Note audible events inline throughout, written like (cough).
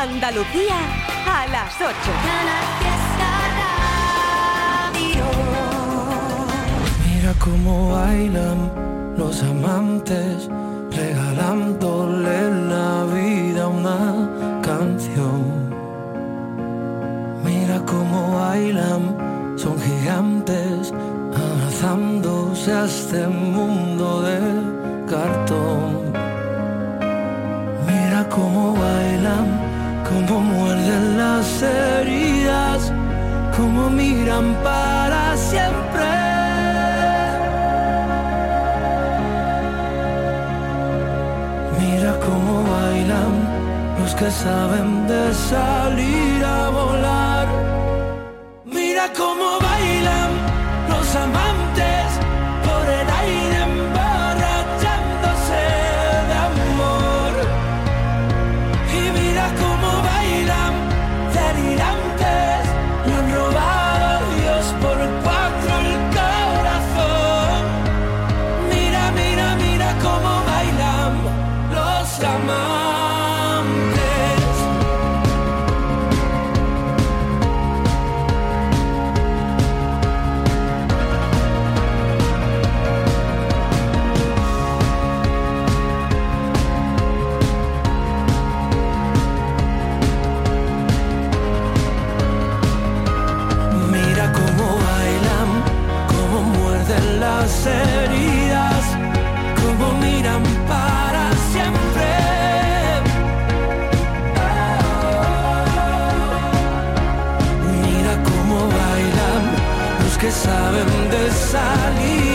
Andalucía a las 8. Mira cómo bailan los amantes, regalándole la vida una canción. Mira cómo bailan, son gigantes, abrazándose a este mundo de cartón. Mira cómo bailan como muerden las heridas, como miran para siempre. Mira cómo bailan los que saben de salir a volar. que saben de salir.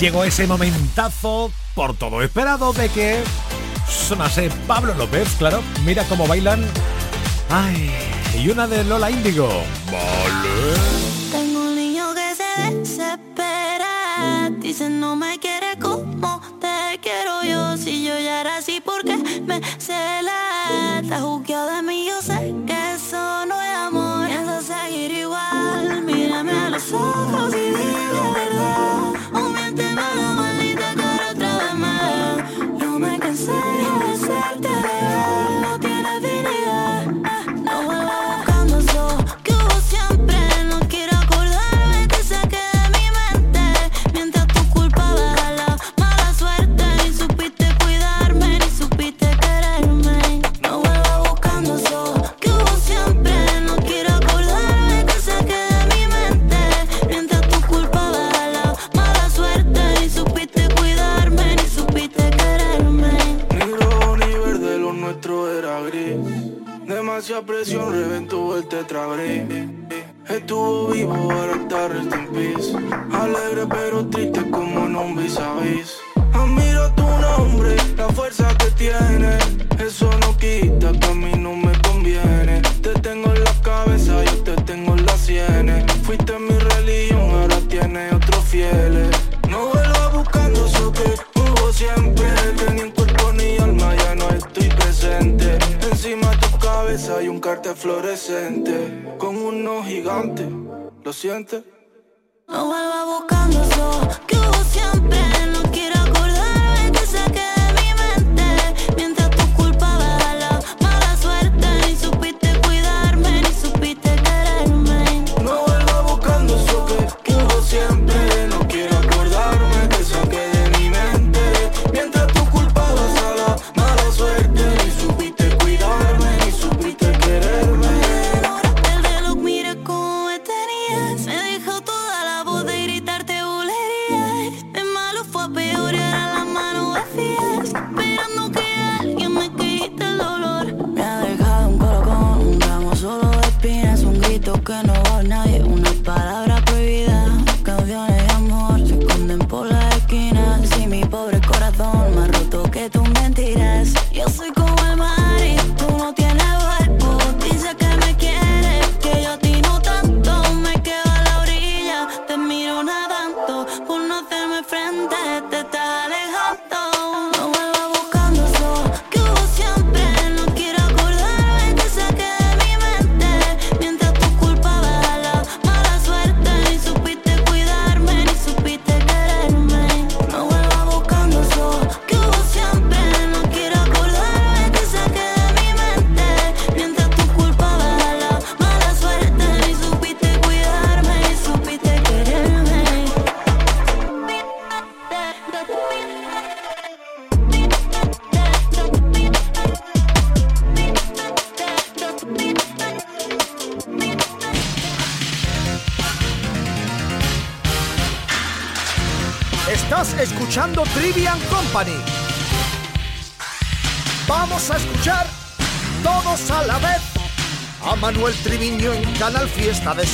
llegó ese momentazo por todo esperado de que sonase Pablo López, claro. Mira cómo bailan. Ay, y una de Lola Índigo. Vale.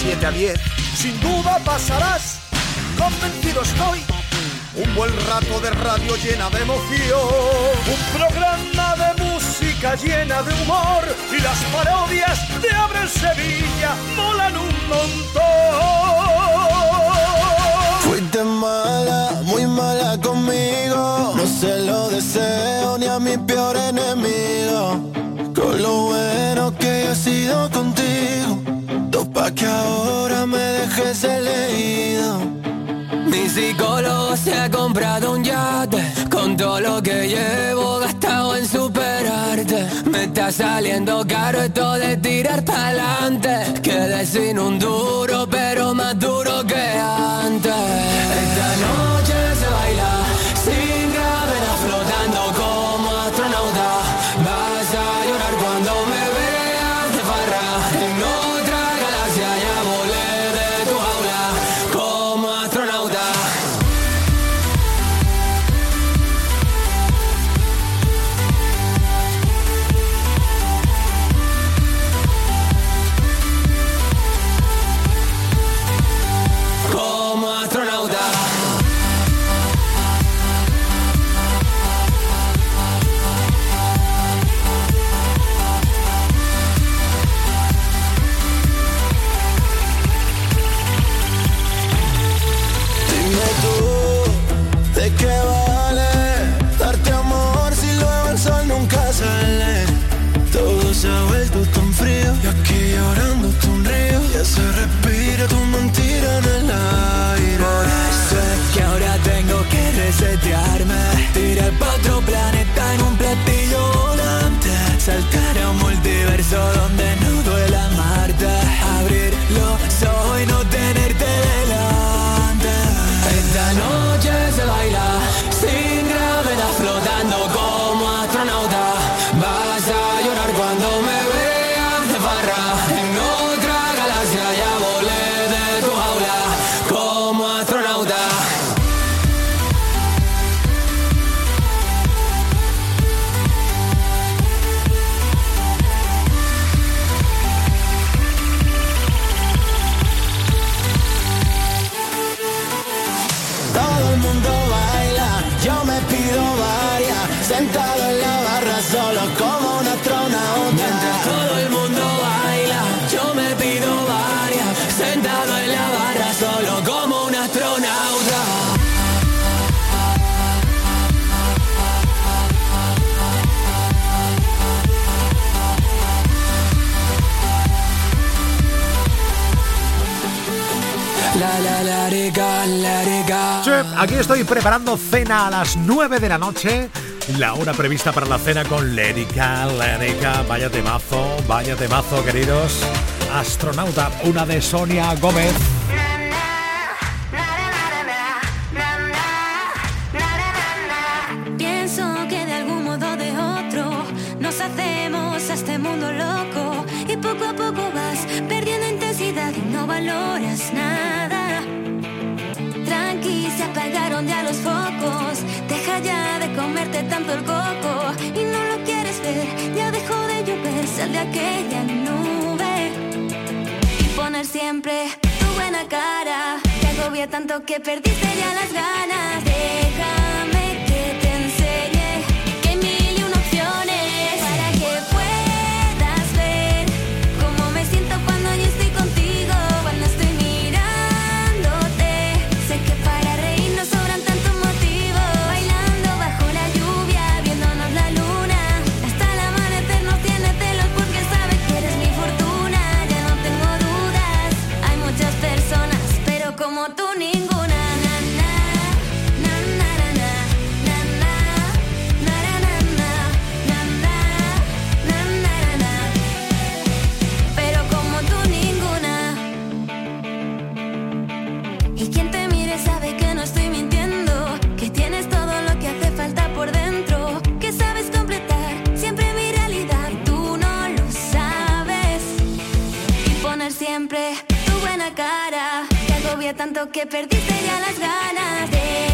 7 a 10. Mi psicólogo se ha comprado un yate Con todo lo que llevo gastado en superarte. Me está saliendo caro esto de tirar pa'lante. Quedé sin un duro pero más duro que antes. Esta noche It's all on Aquí estoy preparando cena a las 9 de la noche. La hora prevista para la cena con Lérica, Lérica. Vaya temazo, vaya temazo, queridos. Astronauta, una de Sonia Gómez. tanto que perdiste ya las ganas. Deja tanto que perdiste ya las ganas de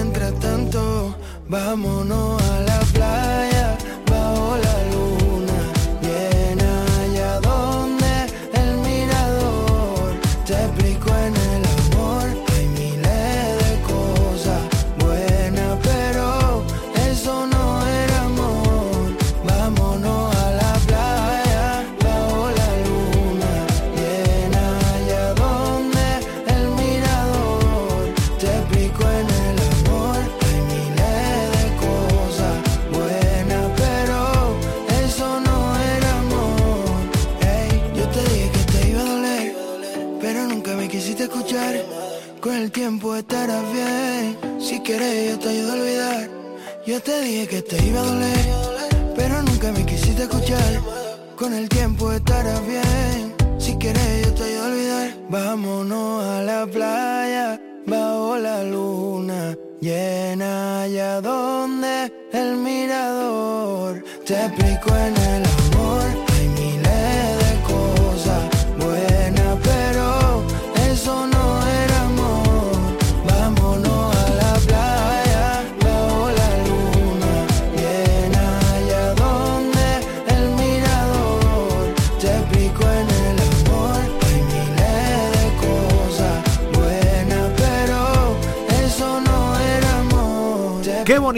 vámonos a la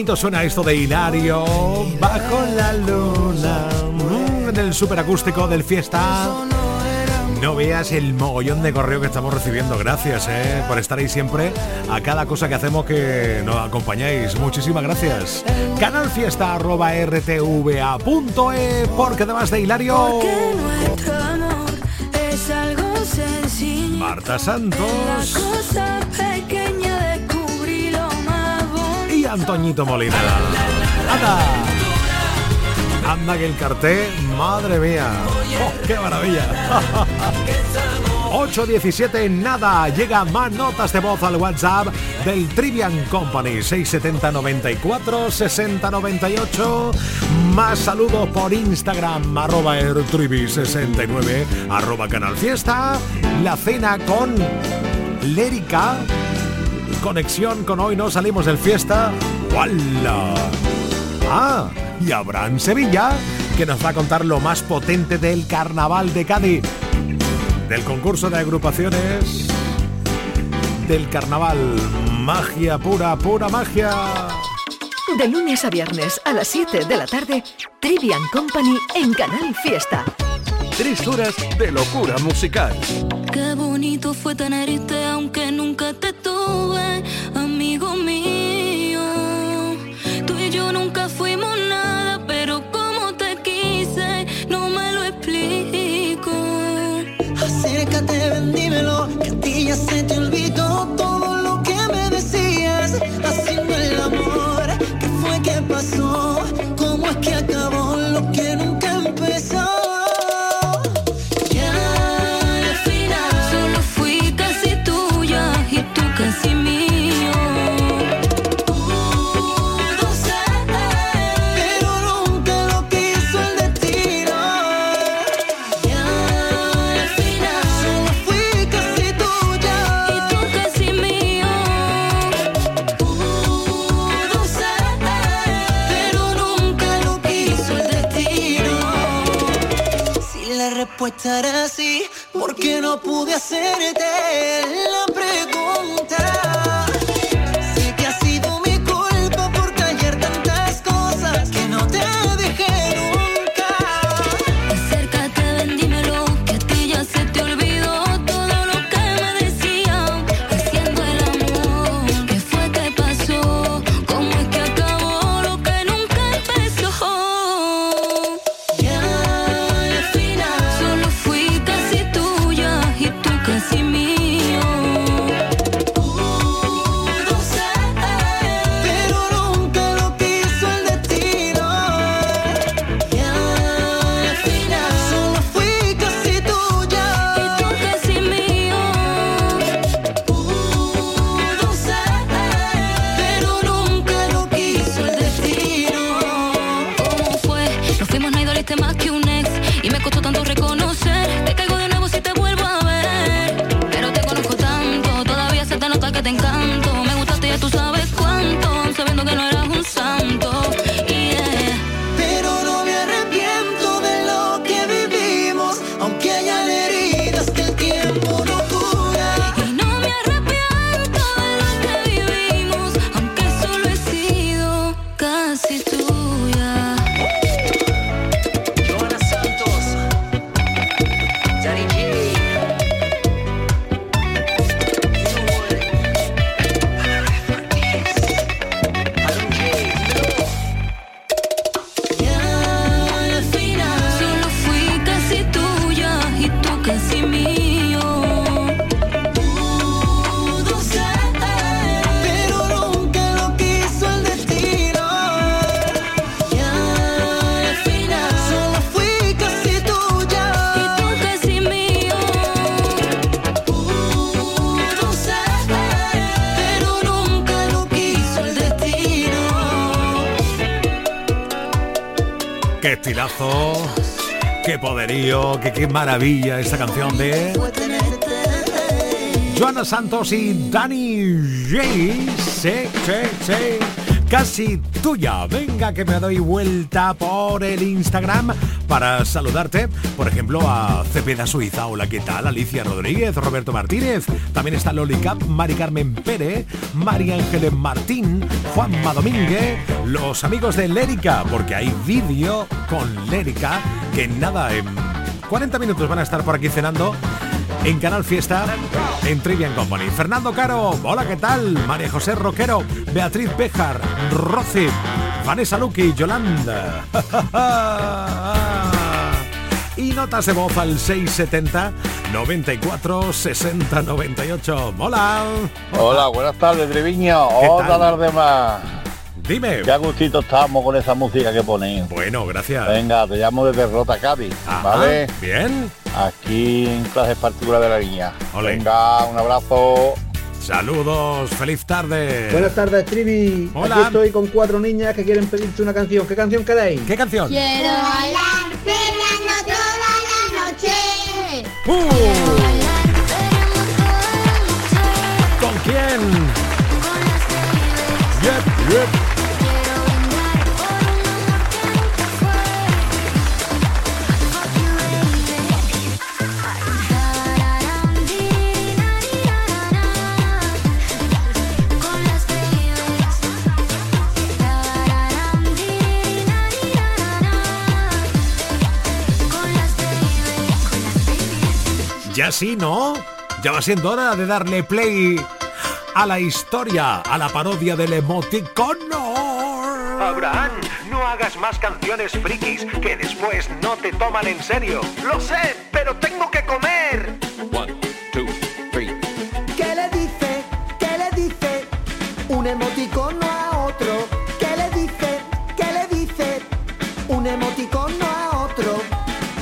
bonito suena esto de Hilario bajo la luna. Mm, en el superacústico del fiesta. No veas el mogollón de correo que estamos recibiendo. Gracias eh, por estar ahí siempre a cada cosa que hacemos que nos acompañáis. Muchísimas gracias. Canalfiesta.rtva.e porque además de Hilario. Marta Santos Antoñito Molina. ¡Anda! Anda que el cartel, madre mía. ¡Oh, qué maravilla! (laughs) 8.17 nada, llega más notas de voz al WhatsApp del Trivian Company 670 94 60 98 más saludos por Instagram arroba ertrivi69 arroba canal fiesta la cena con Lérica conexión con hoy no salimos del fiesta ¡Wala! Ah, y Abraham Sevilla, que nos va a contar lo más potente del carnaval de Cádiz, del concurso de agrupaciones, del carnaval. Magia pura, pura magia. De lunes a viernes a las 7 de la tarde, Trivian Company en Canal Fiesta. Tres horas de locura musical. Qué bonito fue tenerte aunque nunca te tuve, amigo mío. Que ya se te olvidó todo lo que me decías. Haciendo el amor, ¿qué fue que pasó? ¿Cómo es que acabó lo que nunca empezó? Estar así, porque no pude hacerte la pregunta. Qué poderío, qué, qué maravilla esta canción de Joana Santos y Danny J. Sí, sí, sí. Casi tuya. Venga que me doy vuelta por el Instagram para saludarte. Por ejemplo, a Cepeda Suiza. Hola, ¿qué tal? Alicia Rodríguez, Roberto Martínez. También está Loli Cap, Mari Carmen Pérez, María Ángeles Martín, Juanma Domínguez, los amigos de Lérica, porque hay vídeo con Lérica que nada, en 40 minutos van a estar por aquí cenando en Canal Fiesta en Trivian Company. Fernando Caro, hola, ¿qué tal? María José Roquero, Beatriz Bejar, Rosy, Vanessa Luqui, Yolanda. (laughs) y notas de voz al 670 94 60 98. Hola. Hola, buenas tardes, Triviño. Otra tarde más. Dime. Qué gustito estamos con esa música que ponéis. Bueno, gracias. Venga, te llamo desde Rota Cádiz, ¿vale? Bien. Aquí en clases particulares de la niña. Venga, un abrazo. Saludos, feliz tarde. Buenas tardes, Trivi. Hola. Aquí estoy con cuatro niñas que quieren pedirte una canción. ¿Qué canción queréis? ¿Qué canción? Quiero bailar. Uh. ¿Con quién? Yep, yep. Ya sí, ¿no? Ya va siendo hora de darle play a la historia, a la parodia del emoticono. Abraham, no hagas más canciones frikis que después no te toman en serio. Lo sé, pero tengo que comer. One, two, three. ¿Qué le dice? ¿Qué le dice? Un emoticono a otro. ¿Qué le dice? ¿Qué le dice? Un emoticono a otro.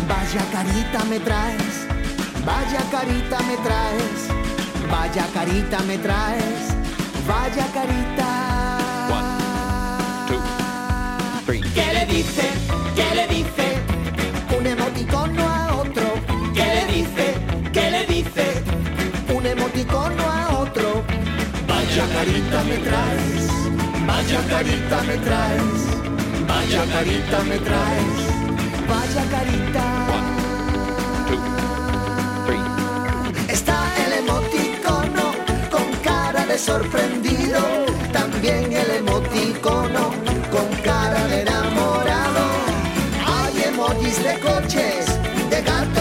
Vaya carita me traes. Vaya carita me traes, vaya carita me traes, vaya carita. One, two, three. ¿Qué le dice? ¿Qué le dice? Un emoticono a otro. ¿Qué le dice? ¿Qué le dice? Un emoticono a otro. Vaya carita me traes, vaya carita me traes, vaya carita me traes, vaya carita. Sorprendido. También el emoticono con cara de enamorado. Hay emojis de coches, de gatos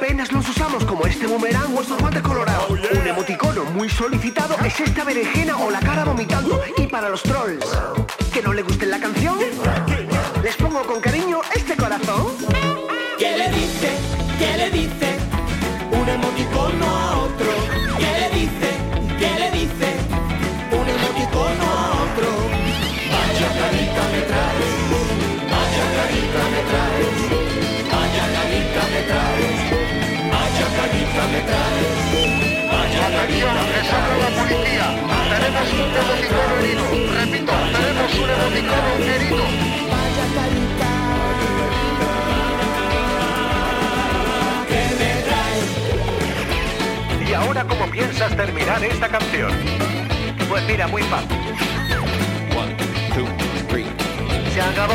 Apenas los usamos, como este boomerang o estos guantes colorados. Un emoticono muy solicitado es esta berenjena o la cara vomitando. Y para los trolls que no le guste la canción, les pongo con cariño este corazón. ¿Qué le dice? ¿Qué le dice? Me traes. la policía. Tenemos un emoticono herido. Repito, tenemos un emoticono herido. Vaya carita me. ¿Y ahora cómo piensas terminar esta canción? Pues mira, muy fácil. One, two, three. Se acabó.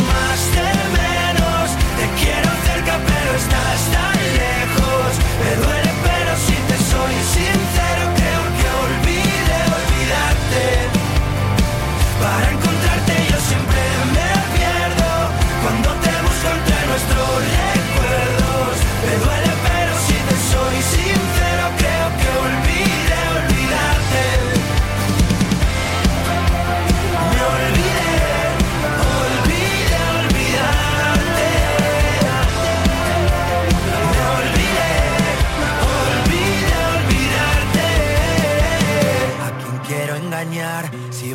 cerca pero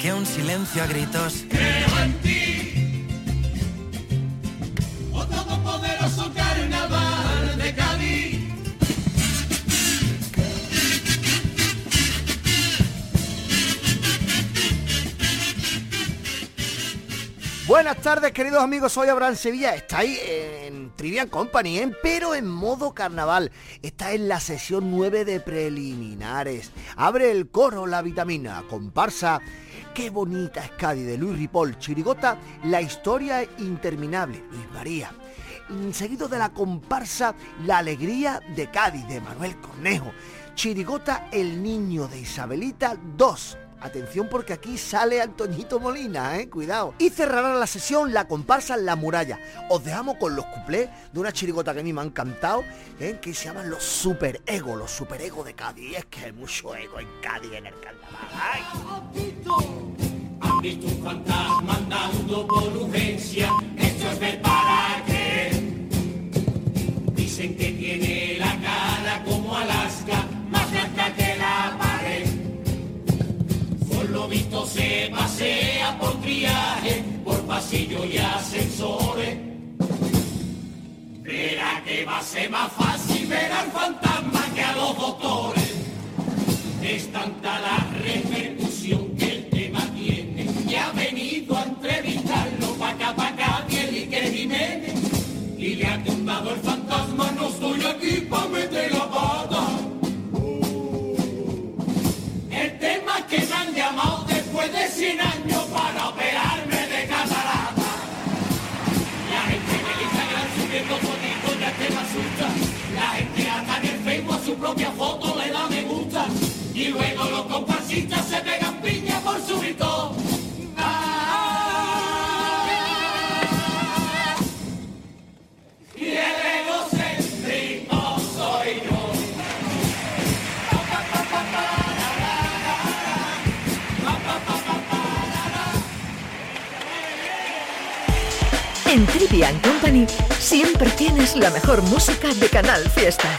silencio a gritos. Creo en ti. Oh todopoderoso carnaval de Cádiz. Buenas tardes, queridos amigos. Soy Abraham Sevilla. Estáis en Trivian Company, ¿eh? pero en modo carnaval. Está en la sesión 9 de preliminares. Abre el coro la vitamina, comparsa. Qué bonita es Cádiz de Luis Ripoll. Chirigota, la historia interminable. Luis María. Seguido de la comparsa La alegría de Cádiz de Manuel Cornejo. Chirigota, el niño de Isabelita 2. Atención porque aquí sale Antoñito Molina, ¿eh? Cuidado. Y cerrará la sesión la comparsa La Muralla. Os dejamos con los cuplés de una chirigota que a mí me han cantado, ¿eh? que se llaman los super ego, los super ego de Cádiz. Es que hay mucho ego en Cádiz en el carnaval. Visto un fantasma andando por urgencia. Esto es ver para. Dicen que tiene pasillo y ascensores. Verá que va a ser más fácil ver al fantasma que a los doctores. Es tanta la repercusión que el tema tiene que ha venido a entrevistarlo pa' acá, pa' acá, y que Jiménez. Y le ha tumbado el fantasma, no estoy aquí pa' meter la pata. El tema que me han llamado después de 100 años propia foto le da me gusta. Y luego los comparsistas se pegan piña por subir todo. Ah. En Trivian Company siempre tienes la mejor música de Canal Fiesta.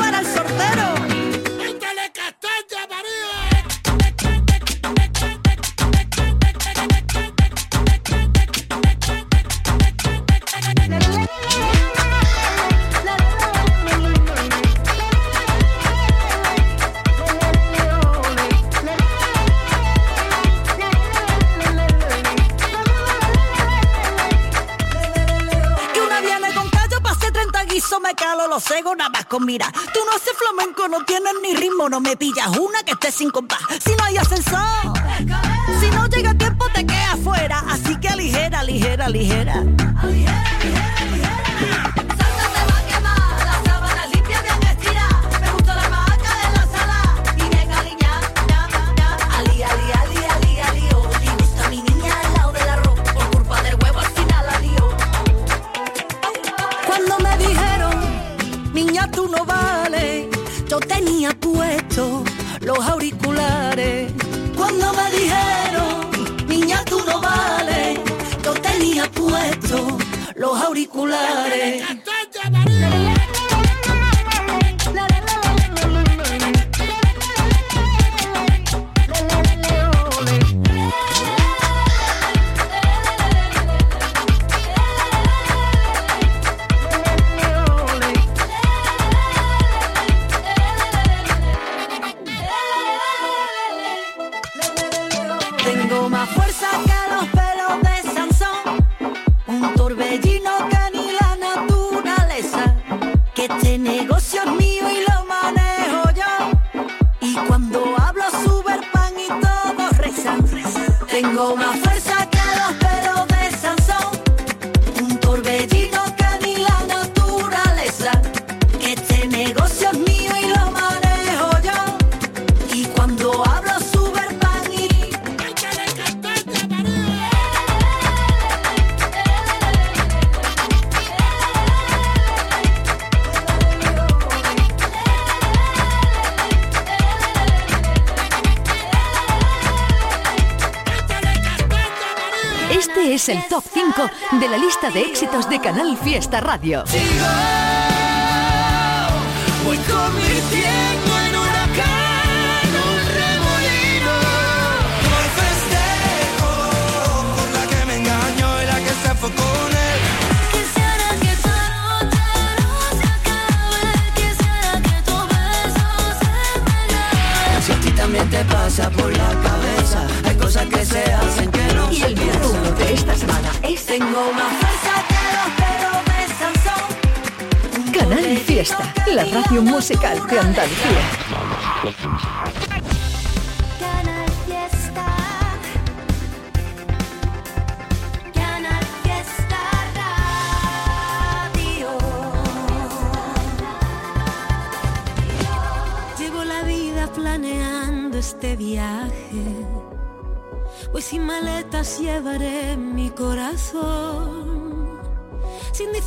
no tienes ni ritmo, no me pillas una que esté sin compás. Si no hay ascensor, si no llega tiempo te quedas fuera. Así que ligera, ligera, ligera. Ali, Hey. Tengo más lista de éxitos de Canal Fiesta Radio. Tengo más fuerza que los perros de Sansón. Canal Fiesta, la radio musical de Andalucía.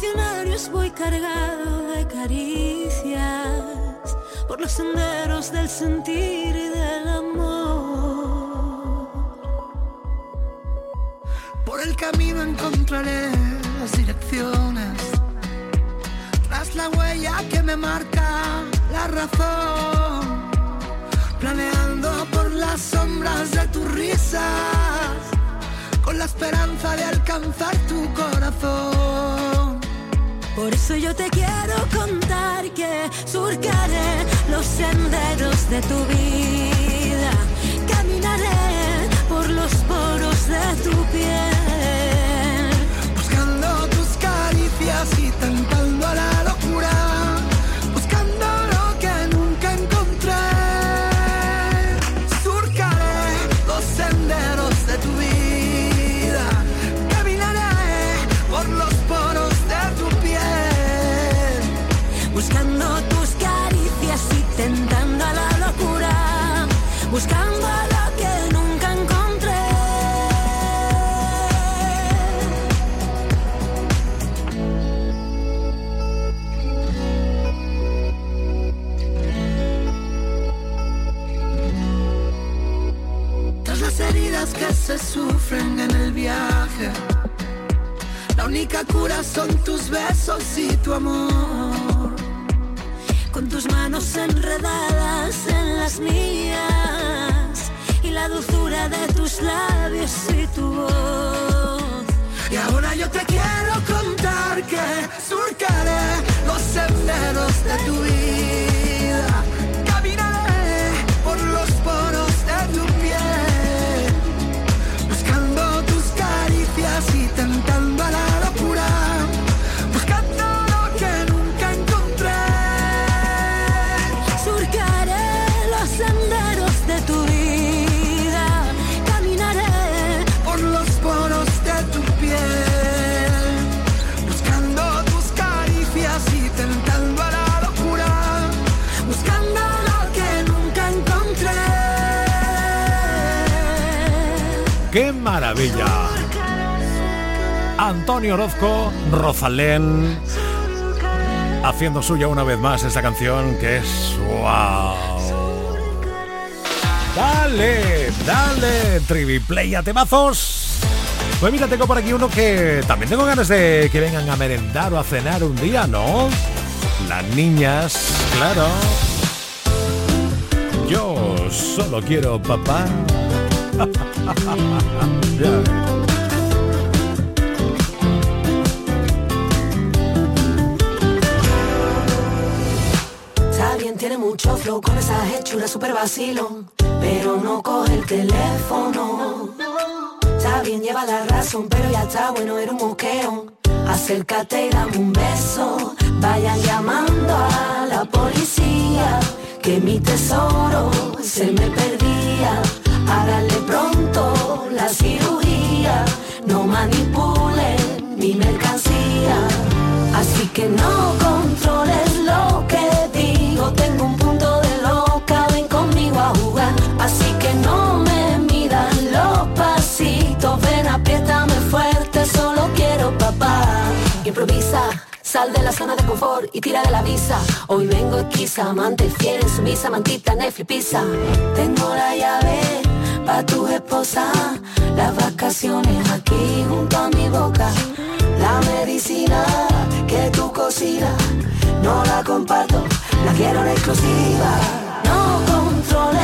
Diccionarios voy cargado de caricias. Por los senderos del sentir y del amor. Por el camino encontraré las direcciones. Tras la huella que me marca la razón. Planeando por las sombras de tus risas. Con la esperanza de alcanzar tu corazón. Por eso yo te quiero contar que surcaré los senderos de tu vida. Caminaré por los poros de tu piel. Buscando tus caricias y tentando única cura son tus besos y tu amor. Con tus manos enredadas en las mías y la dulzura de tus labios y tu voz. Y ahora yo te quiero contar que surcaré los senderos de tu vida. Maravilla! Antonio Orozco, Rosalén, haciendo suya una vez más esta canción que es wow. Dale, dale, Triviplay a temazos. Pues mira, tengo por aquí uno que también tengo ganas de que vengan a merendar o a cenar un día, ¿no? Las niñas, claro. Yo solo quiero papá. (laughs) Bien, tiene mucho flow con esa hechura super vacilón, pero no coge el teléfono. Está bien, lleva la razón, pero ya está bueno, era un moqueo. Acércate y dame un beso. Vayan llamando a la policía, que mi tesoro se me perdía. Háganle pronto la cirugía, no manipulen mi mercancía. Así que no controles lo que digo, tengo un punto de loca, ven conmigo a jugar. Así que no me midan los pasitos, ven apriétame fuerte, solo quiero papá. Improvisa. Sal de la zona de confort y tira de la visa. Hoy vengo esquiza, amante fiel, en sumisa, mantita, Netflix, pizza. Tengo la llave pa' tu esposa. las vacaciones aquí junto a mi boca. La medicina que tú cocinas, no la comparto, la quiero en exclusiva. No controles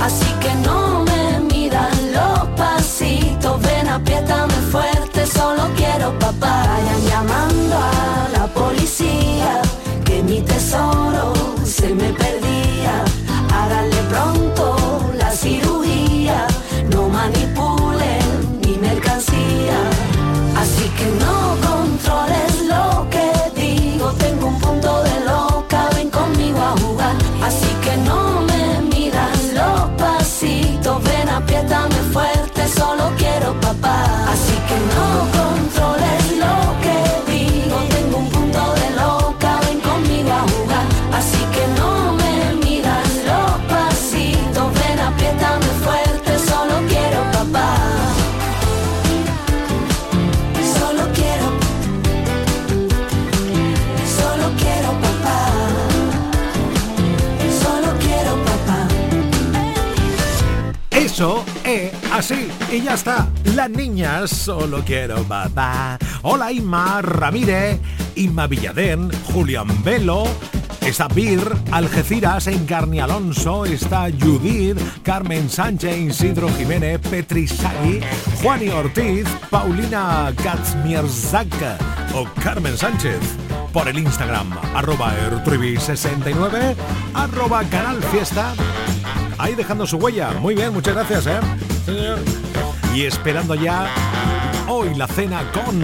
Así que no me miran los pasitos, ven, apriétame fuerte, solo quiero papá. Vayan llamando a la policía, que mi tesoro se me perdía. Háganle pronto la cirugía, no manipulen mi mercancía. Así que no controles pasitos, ven apriétame fuerte, solo quiero papá. Es así y ya está. La niña solo quiero papá. Hola Inma Ramírez, Inma Villadén, Julián Velo. Está Bir, Algeciras, Encarni Alonso, está Judith, Carmen Sánchez, Isidro Jiménez, Petri Sagui, Juani Ortiz, Paulina Katzmierzak o Carmen Sánchez. Por el Instagram, arroba ertrivi69, arroba Canal Fiesta ahí dejando su huella. Muy bien, muchas gracias, ¿eh? Señor. Y esperando ya hoy la cena con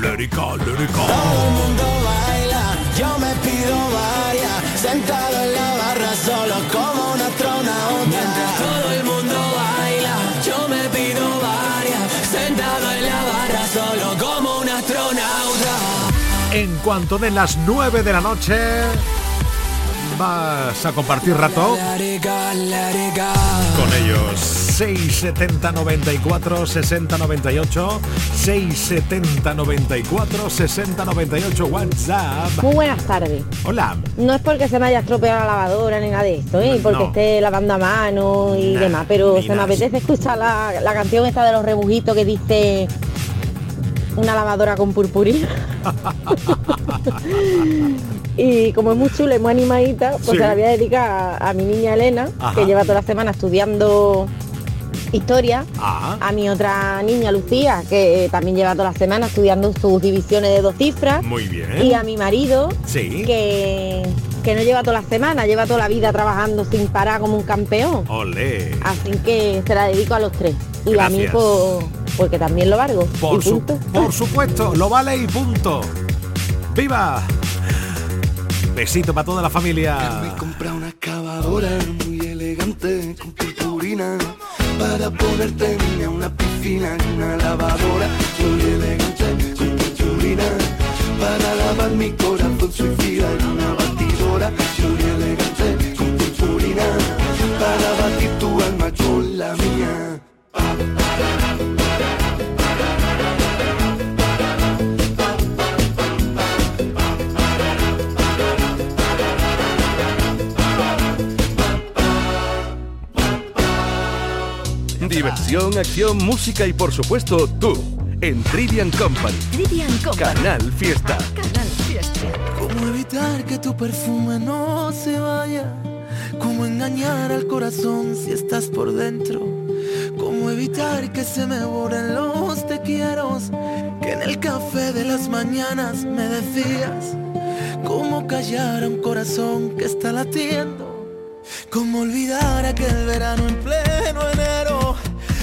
Lérica, Lérica. Todo el mundo baila, yo me pido varias, sentado en la barra solo como un astronauta. Mientras todo el mundo baila, yo me pido varias, sentado en la barra solo como un astronauta. En cuanto den las 9 de la noche, vas a compartir rato con ellos. 670 94 60 98 670 94 60 98 WhatsApp. Muy buenas tardes. Hola. No es porque se me haya estropeado la lavadora ni nada de esto, ¿eh? porque No. esté lavando a mano y Nah, demás, pero se me nada. apetece escuchar la, la canción esta de los rebujitos que dice una lavadora con purpurina. (laughs) (laughs) y como es muy chula y muy animadita, pues Sí. se la voy a dedicar a, a mi niña Elena, Ajá. que lleva toda la semana estudiando historia. Ah. A mi otra niña Lucía, que también lleva toda la semana estudiando sus divisiones de dos cifras. Muy bien. Y a mi marido, Sí. que, que no lleva toda la semana, lleva toda la vida trabajando sin parar como un campeón. Olé. Así que se la dedico a los tres. Y a mí, pues, porque también lo valgo. Por, y su- por supuesto, lo vale y punto. ¡Viva! Besito para toda la familia. Compra una excavadora muy elegante con purpurina para ponerte niña una piscina y una lavadora muy elegante con purpurina para lavar mi corazón suicida y una batidora muy elegante con purpurina para batir tu alma con la mía. Acción, música y por supuesto tú en Trivian Company. Trivian Company. Canal Fiesta. Canal Fiesta. ¿Cómo evitar que tu perfume no se vaya? ¿Cómo engañar al corazón si estás por dentro? ¿Cómo evitar que se me borren los te quiero? Que en el café de las mañanas me decías. ¿Cómo callar a un corazón que está latiendo? ¿Cómo olvidar aquel verano en pleno enero?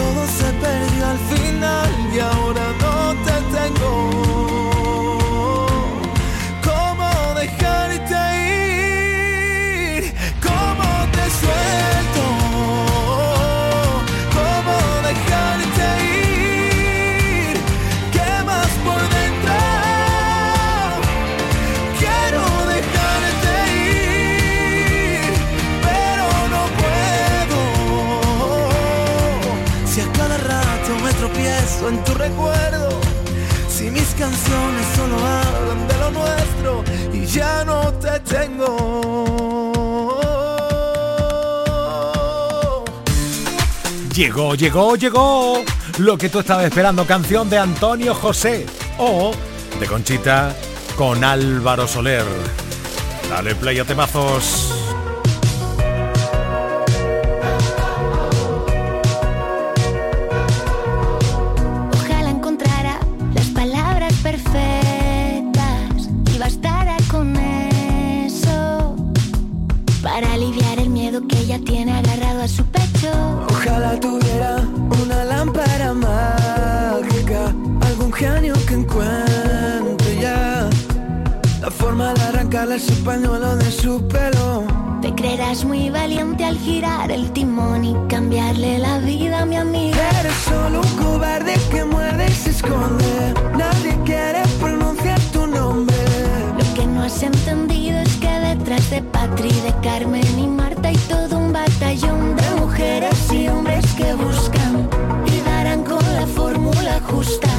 Todo se perdió al final y ahora no te tengo. Tu recuerdo, si mis canciones solo hablan de lo nuestro y ya no te tengo. Llegó, llegó, llegó. Lo que tú estabas esperando, canción de Antonio José o de Conchita con Álvaro Soler. Dale play temazos. Creerás muy valiente al girar el timón y cambiarle la vida a mi amiga. Eres solo un cobarde que muerde y se esconde. Nadie quiere pronunciar tu nombre. Lo que no has entendido es que detrás de Patri, de Carmen y Marta hay todo un batallón de mujeres y hombres que buscan y darán con la fórmula justa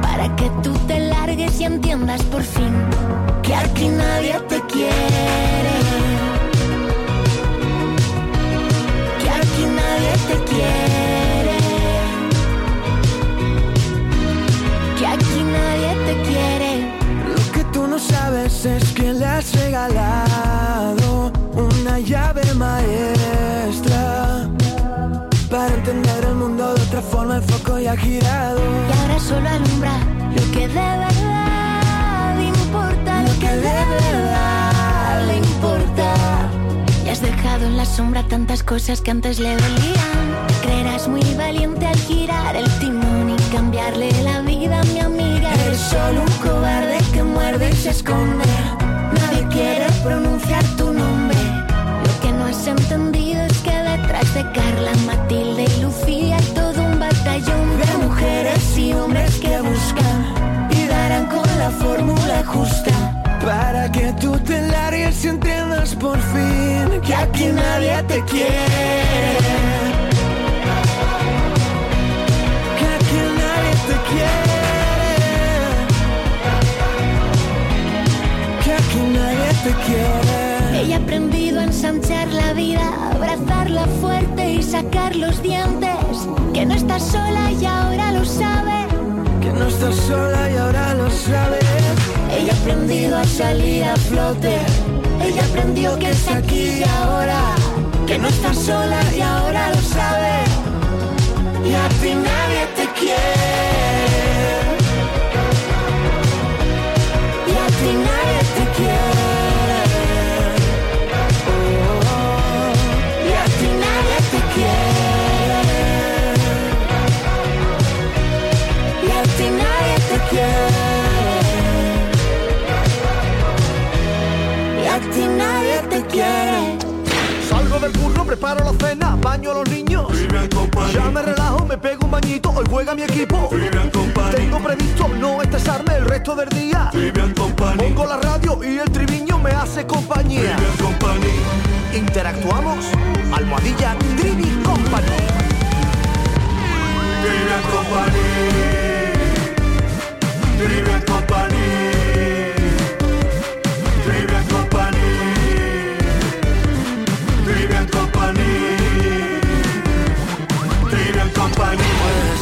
para que tú te largues y entiendas por fin entender el mundo de otra forma. El foco ya ha girado. Y ahora solo alumbra lo que de verdad importa, lo que de verdad le importa. Y has dejado en la sombra tantas cosas que antes le dolían. Creerás muy valiente al girar el timón y cambiarle la vida a mi amiga. Eres solo un cobarde que muerde y se esconde. Nadie quiere pronunciar tu nombre. Lo que no has entendido es de Carla, Matilde y Lucía, todo un batallón de mujeres y hombres que buscan y darán con la fórmula justa. Para que tú te largues y entiendas por fin que aquí nadie te quiere. Que aquí nadie te quiere. Que aquí nadie te quiere. Ella ha aprendido a ensanchar la vida, abrazar fuerte y sacar los dientes. Que no estás sola y ahora lo sabe. Que no estás sola y ahora lo sabe. Ella ha aprendido a salir a flote. Ella aprendió que está aquí y ahora. Que no estás sola y ahora lo sabe. Y al final. Preparo la cena, baño a los niños. Ya me relajo, me pego un bañito, hoy juega mi equipo. Tengo previsto no estresarme el resto del día. Pongo la radio y el triviño me hace compañía. Interactuamos, almohadilla Trivi Company. Trivian Company. Trivian Company.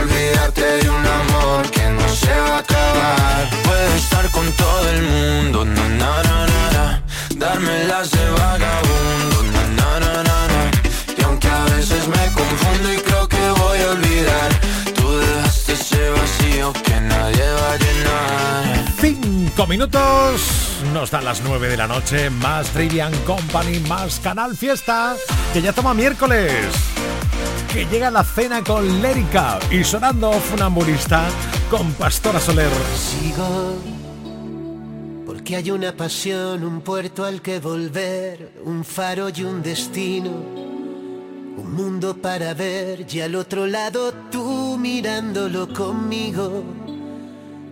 Olvidarte de un amor que no se va a acabar. Puedo estar con todo el mundo, na na na na na. Darme las de vagabundo, na na na na na. Y aunque a veces me confundo y creo que voy a olvidar, tú dejaste ese vacío que nadie va a llenar. Cinco minutos, nos dan las nueve de la noche, más Trivian Company, más Canal Fiesta, que ya toma miércoles, que llega la cena con Lérica y sonando Funambulista con Pastora Soler. Sigo que hay una pasión, un puerto al que volver, un faro y un destino. Un mundo para ver y al otro lado tú mirándolo conmigo.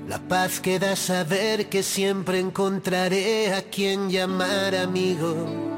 La paz que da saber que siempre encontraré a quien llamar amigo.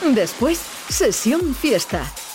Después, sesión fiesta.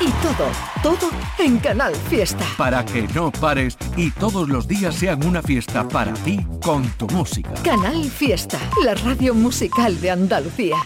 Y todo, todo en Canal Fiesta. Para que no pares y todos los días sean una fiesta para ti con tu música. Canal Fiesta, la radio musical de Andalucía.